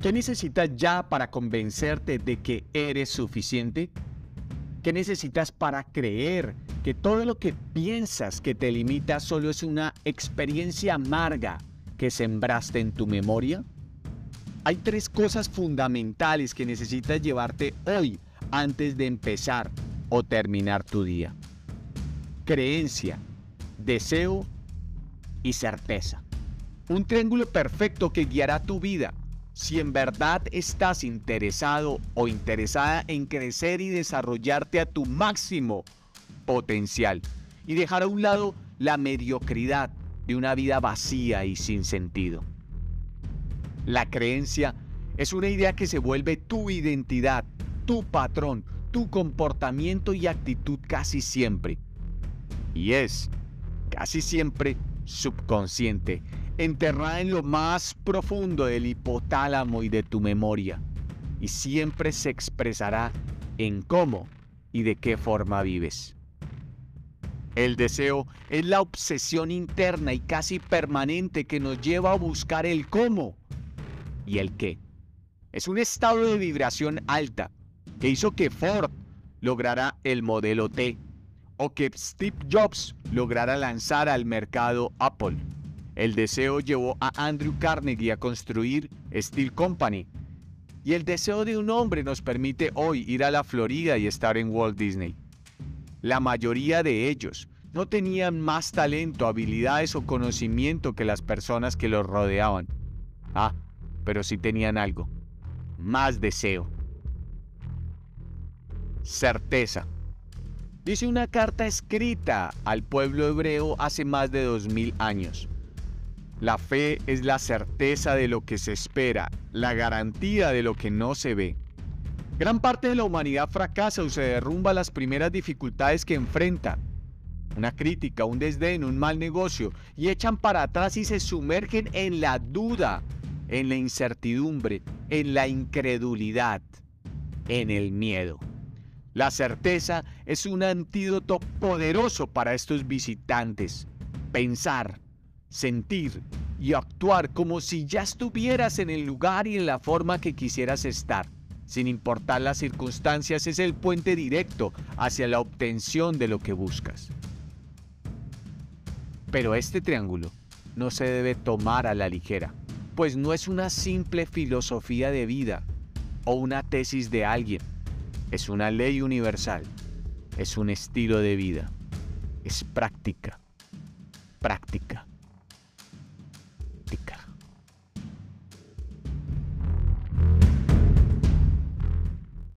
¿Qué necesitas ya para convencerte de que eres suficiente? ¿Qué necesitas para creer que todo lo que piensas que te limita solo es una experiencia amarga que sembraste en tu memoria? Hay tres cosas fundamentales que necesitas llevarte hoy antes de empezar o terminar tu día. Creencia, deseo y certeza. Un triángulo perfecto que guiará tu vida si en verdad estás interesado o interesada en crecer y desarrollarte a tu máximo potencial y dejar a un lado la mediocridad de una vida vacía y sin sentido. La creencia es una idea que se vuelve tu identidad, tu patrón, tu comportamiento y actitud casi siempre. Y es, casi siempre, subconsciente enterrada en lo más profundo del hipotálamo y de tu memoria, y siempre se expresará en cómo y de qué forma vives. El deseo es la obsesión interna y casi permanente que nos lleva a buscar el cómo y el qué. Es un estado de vibración alta que hizo que Ford lograra el modelo T o que Steve Jobs lograra lanzar al mercado Apple. El deseo llevó a Andrew Carnegie a construir Steel Company. Y el deseo de un hombre nos permite hoy ir a la Florida y estar en Walt Disney. La mayoría de ellos no tenían más talento, habilidades o conocimiento que las personas que los rodeaban. Ah, pero sí tenían algo. Más deseo. Certeza. Dice una carta escrita al pueblo hebreo hace más de dos mil años. La fe es la certeza de lo que se espera, la garantía de lo que no se ve. Gran parte de la humanidad fracasa o se derrumba las primeras dificultades que enfrenta. Una crítica, un desdén, un mal negocio, y echan para atrás y se sumergen en la duda, en la incertidumbre, en la incredulidad, en el miedo. La certeza es un antídoto poderoso para estos visitantes. Pensar, sentir y actuar como si ya estuvieras en el lugar y en la forma que quisieras estar. Sin importar las circunstancias, es el puente directo hacia la obtención de lo que buscas. Pero este triángulo no se debe tomar a la ligera, pues no es una simple filosofía de vida o una tesis de alguien, es una ley universal, es un estilo de vida, es práctica, práctica